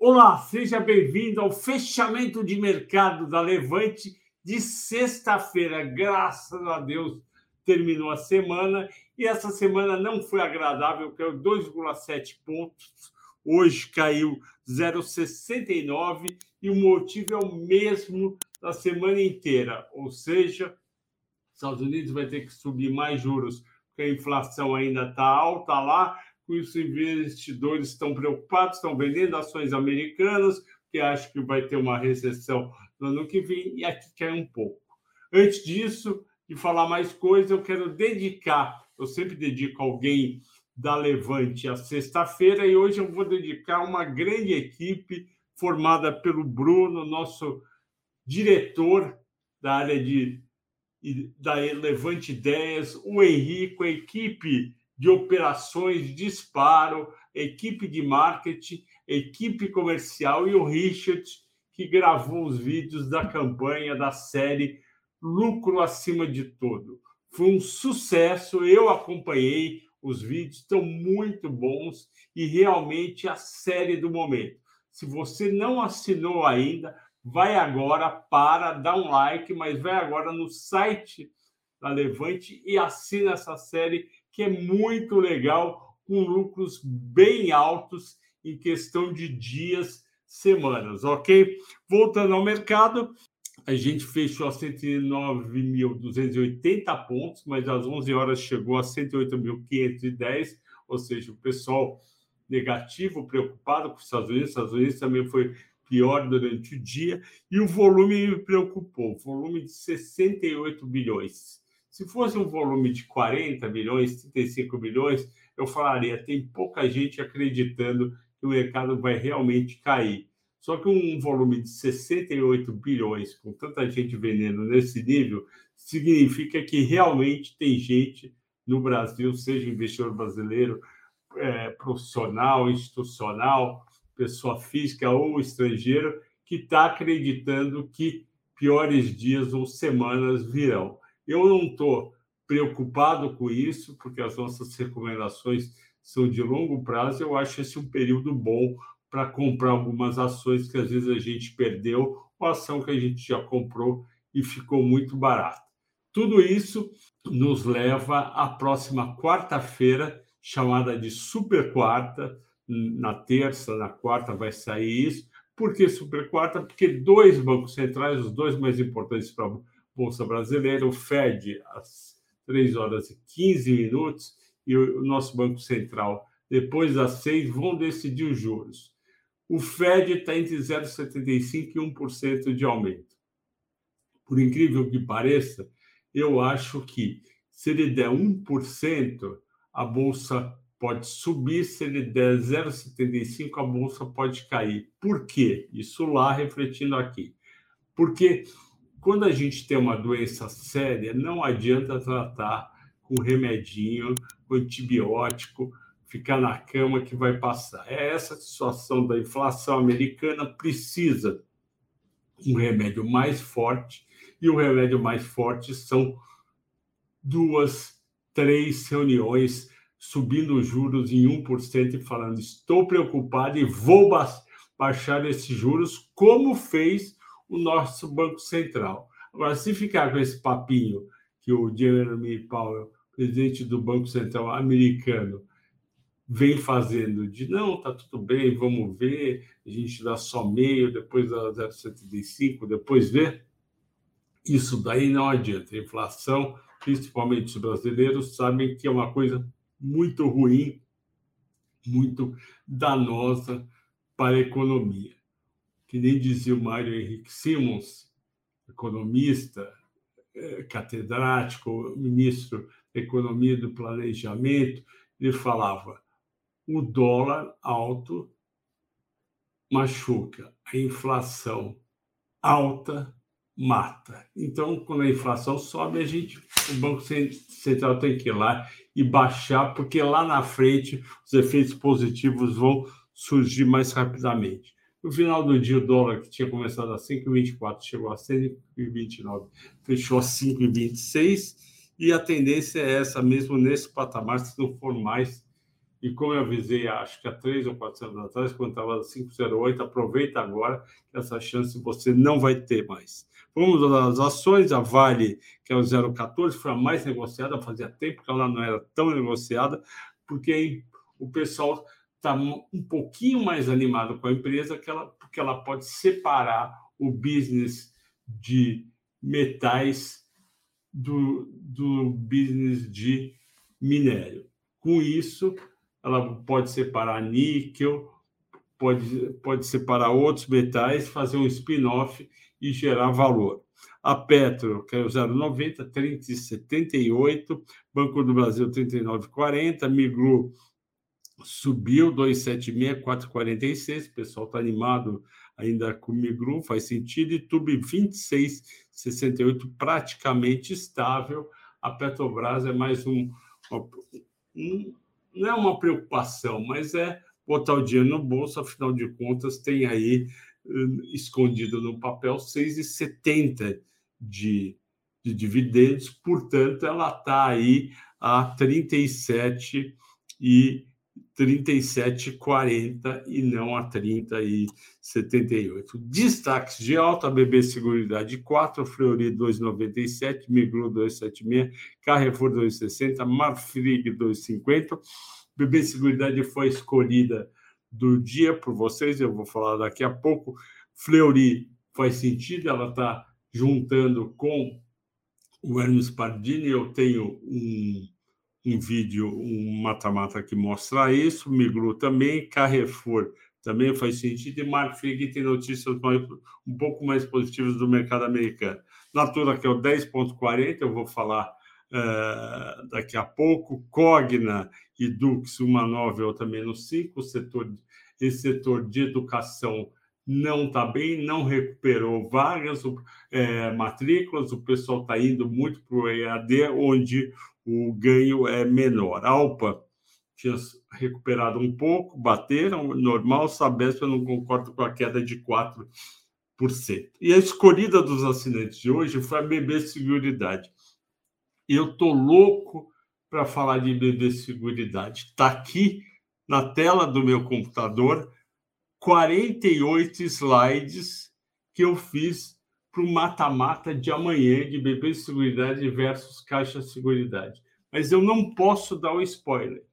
Olá, seja bem-vindo ao fechamento de mercado da Levante de sexta-feira. Graças a Deus terminou a semana e essa semana não foi agradável, caiu 2,7 pontos. Hoje caiu 0,69 e o motivo é o mesmo da semana inteira, ou seja, Estados Unidos vai ter que subir mais juros, porque a inflação ainda está alta lá, isso, investidores estão preocupados, estão vendendo ações americanas, que acham que vai ter uma recessão no ano que vem, e aqui cai um pouco. Antes disso, de falar mais coisa, eu quero dedicar, eu sempre dedico alguém da Levante a sexta-feira, e hoje eu vou dedicar uma grande equipe formada pelo Bruno, nosso diretor da área de da Levante Ideias, o Henrico, a equipe de operações, disparo, equipe de marketing, equipe comercial e o Richard, que gravou os vídeos da campanha da série Lucro Acima de Tudo. Foi um sucesso, eu acompanhei, os vídeos estão muito bons e realmente a série do momento. Se você não assinou ainda, vai agora para, dá um like, mas vai agora no site da Levante e assina essa série que é muito legal, com lucros bem altos em questão de dias, semanas, ok? Voltando ao mercado, a gente fechou a 109.280 pontos, mas às 11 horas chegou a 108.510, ou seja, o pessoal negativo, preocupado com os Estados Unidos, os Estados Unidos também foi pior durante o dia, e o volume me preocupou, volume de 68 bilhões. Se fosse um volume de 40 bilhões, 35 bilhões, eu falaria: tem pouca gente acreditando que o mercado vai realmente cair. Só que um volume de 68 bilhões, com tanta gente vendendo nesse nível, significa que realmente tem gente no Brasil, seja investidor brasileiro, é, profissional, institucional, pessoa física ou estrangeiro, que está acreditando que piores dias ou semanas virão. Eu não estou preocupado com isso, porque as nossas recomendações são de longo prazo. Eu acho esse um período bom para comprar algumas ações que às vezes a gente perdeu, ou ação que a gente já comprou e ficou muito barato. Tudo isso nos leva à próxima quarta-feira, chamada de Super Quarta. Na terça, na quarta vai sair isso. Por que Super Quarta? Porque dois bancos centrais, os dois mais importantes para Bolsa Brasileira, o Fed, às 3 horas e 15 minutos, e o nosso Banco Central, depois das 6, vão decidir os juros. O Fed está entre 0,75% e 1% de aumento. Por incrível que pareça, eu acho que se ele der 1%, a bolsa pode subir, se ele der 0,75, a bolsa pode cair. Por quê? Isso lá refletindo aqui. Porque quando a gente tem uma doença séria, não adianta tratar com remedinho, com antibiótico, ficar na cama que vai passar. É essa situação da inflação americana precisa um remédio mais forte e o remédio mais forte são duas, três reuniões subindo os juros em 1% e falando estou preocupado e vou baixar esses juros, como fez o nosso Banco Central. Agora, se ficar com esse papinho que o Jeremy Powell, presidente do Banco Central americano, vem fazendo de não, tá tudo bem, vamos ver, a gente dá só meio, depois dá 0,75, depois vê. Isso daí não adianta. A inflação, principalmente os brasileiros, sabem que é uma coisa muito ruim, muito danosa para a economia que nem dizia o Mário Henrique Simons, economista, é, catedrático, ministro da Economia e do Planejamento, ele falava: o dólar alto machuca, a inflação alta mata. Então, quando a inflação sobe, a gente, o Banco Central tem que ir lá e baixar, porque lá na frente os efeitos positivos vão surgir mais rapidamente. No final do dia, o dólar, que tinha começado a 5,24, chegou a 5,29, fechou a 5,26, e a tendência é essa mesmo nesse patamar, se não for mais E como eu avisei, acho que há três ou quatro anos atrás, quando estava 5,08, aproveita agora que essa chance você não vai ter mais. Vamos às ações, a Vale, que é o 0,14, foi a mais negociada, fazia tempo que ela não era tão negociada, porque o pessoal está um pouquinho mais animado com a empresa, que ela, porque ela pode separar o business de metais do, do business de minério. Com isso, ela pode separar níquel, pode, pode separar outros metais, fazer um spin-off e gerar valor. A Petro, que é o 0,90, 30,78, Banco do Brasil 39,40, Migru subiu 2,76, 4,46, o pessoal está animado ainda com o Migru, faz sentido, e Tube 26,68, praticamente estável. A Petrobras é mais um, um não é uma preocupação, mas é botar o dinheiro no bolso, afinal de contas, tem aí uh, escondido no papel 6,70 de, de dividendos, portanto, ela está aí a 37 e 37,40 e não a 30 e 78. Destaques de alta, BB Seguridade 4, Fleury 2,97, Migru 2,76, Carrefour 2,60, Marfrig 2,50. BB Seguridade foi escolhida do dia por vocês, eu vou falar daqui a pouco. Fleury faz sentido, ela está juntando com o Hermes Pardini, eu tenho um um vídeo, um mata-mata que mostra isso, Migru também, Carrefour também faz sentido, e Marfrig tem notícias mais, um pouco mais positivas do mercado americano. Natura, que é o 10,40, eu vou falar uh, daqui a pouco, Cogna e Dux, uma novel também no 5, o setor, esse setor de educação não está bem, não recuperou vagas, é, matrículas, o pessoal está indo muito para o EAD, onde o ganho é menor. A Alpa tinha recuperado um pouco, bateram, normal, Sabesp eu não concordo com a queda de 4%. E a escolhida dos assinantes de hoje foi a BB Seguridade. Eu tô louco para falar de BB Seguridade. Está aqui na tela do meu computador 48 slides que eu fiz para o mata-mata de amanhã de BB Seguridade versus Caixa Seguridade. Mas eu não posso dar o spoiler.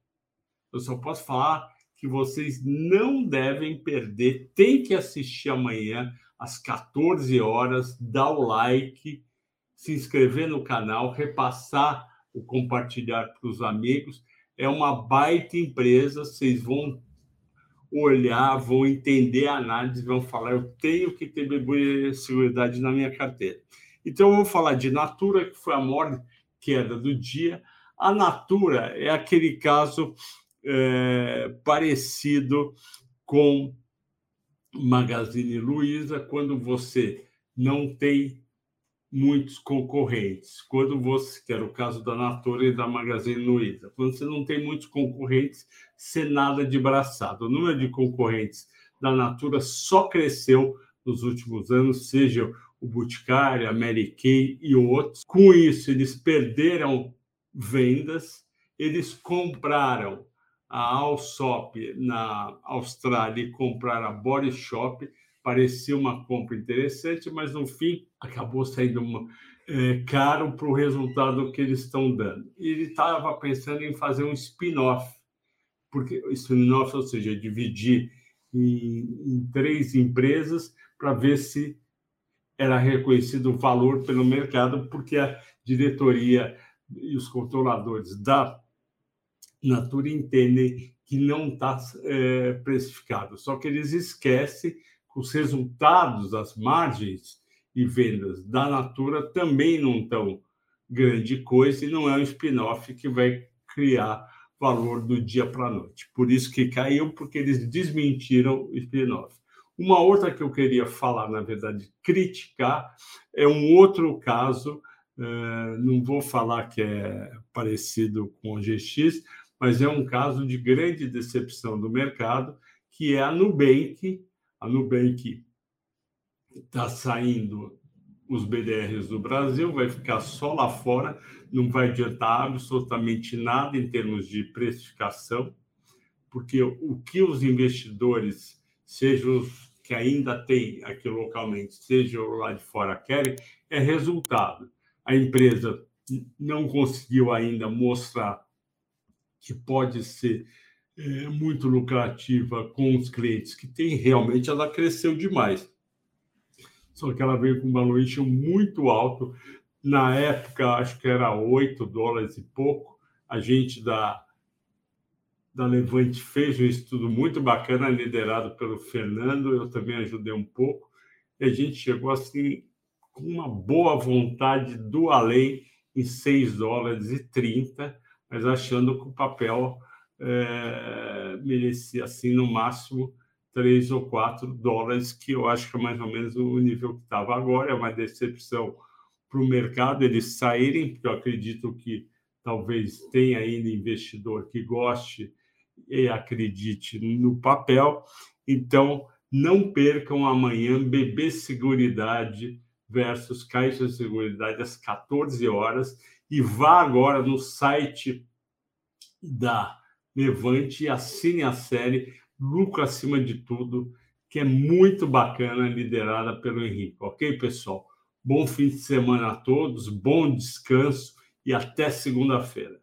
Eu só posso falar que vocês não devem perder. Tem que assistir amanhã às 14 horas, dar o like, se inscrever no canal, repassar o compartilhar para os amigos. É uma baita empresa, vocês vão olhar, vão entender a análise, vão falar: eu tenho que ter seguridade na minha carteira. Então, eu vou falar de Natura, que foi a maior queda do dia. A Natura é aquele caso é, parecido com Magazine Luiza, quando você não tem muitos concorrentes. Quando você, que era o caso da Natura e da Magazine Luiza, quando você não tem muitos concorrentes, você nada de braçado. O número de concorrentes da Natura só cresceu nos últimos anos, seja o Boticário, a Mary Kay e outros. Com isso, eles perderam vendas, eles compraram a Alsop na Austrália e compraram a Body Shop parecia uma compra interessante, mas no fim acabou saindo uma, é, caro para o resultado que eles estão dando. E ele estava pensando em fazer um spin-off, porque spin-off, ou seja, dividir em, em três empresas para ver se era reconhecido o valor pelo mercado, porque a diretoria e os controladores da Natura entendem que não está é, precificado. Só que eles esquecem os resultados, as margens e vendas da Natura também não estão grande coisa e não é um spin-off que vai criar valor do dia para a noite. Por isso que caiu, porque eles desmentiram o spin-off. Uma outra que eu queria falar, na verdade, criticar, é um outro caso, uh, não vou falar que é parecido com o GX, mas é um caso de grande decepção do mercado, que é a Nubank, a Nubank está saindo os BDRs do Brasil, vai ficar só lá fora, não vai adiantar absolutamente nada em termos de precificação. porque o que os investidores, sejam os que ainda têm aqui localmente, sejam lá de fora, querem, é resultado. A empresa não conseguiu ainda mostrar que pode ser é, muito lucrativa com os clientes que tem, realmente ela cresceu demais. Só que ela veio com um valuation muito alto. Na época, acho que era 8 dólares e pouco. A gente da, da Levante fez um estudo muito bacana, liderado pelo Fernando. Eu também ajudei um pouco. E a gente chegou assim com uma boa vontade do além em 6 dólares e 30, mas achando que o papel é, merecia, assim, no máximo 3 ou 4 dólares, que eu acho que é mais ou menos o nível que estava agora. É uma decepção para o mercado eles saírem, porque eu acredito que talvez tenha ainda investidor que goste e acredite no papel. Então, não percam amanhã BB Seguridade versus Caixa de Seguridade às 14 horas e vá agora no site da Levante e assine a série Lucro Acima de Tudo, que é muito bacana, liderada pelo Henrique. Ok, pessoal? Bom fim de semana a todos, bom descanso e até segunda-feira.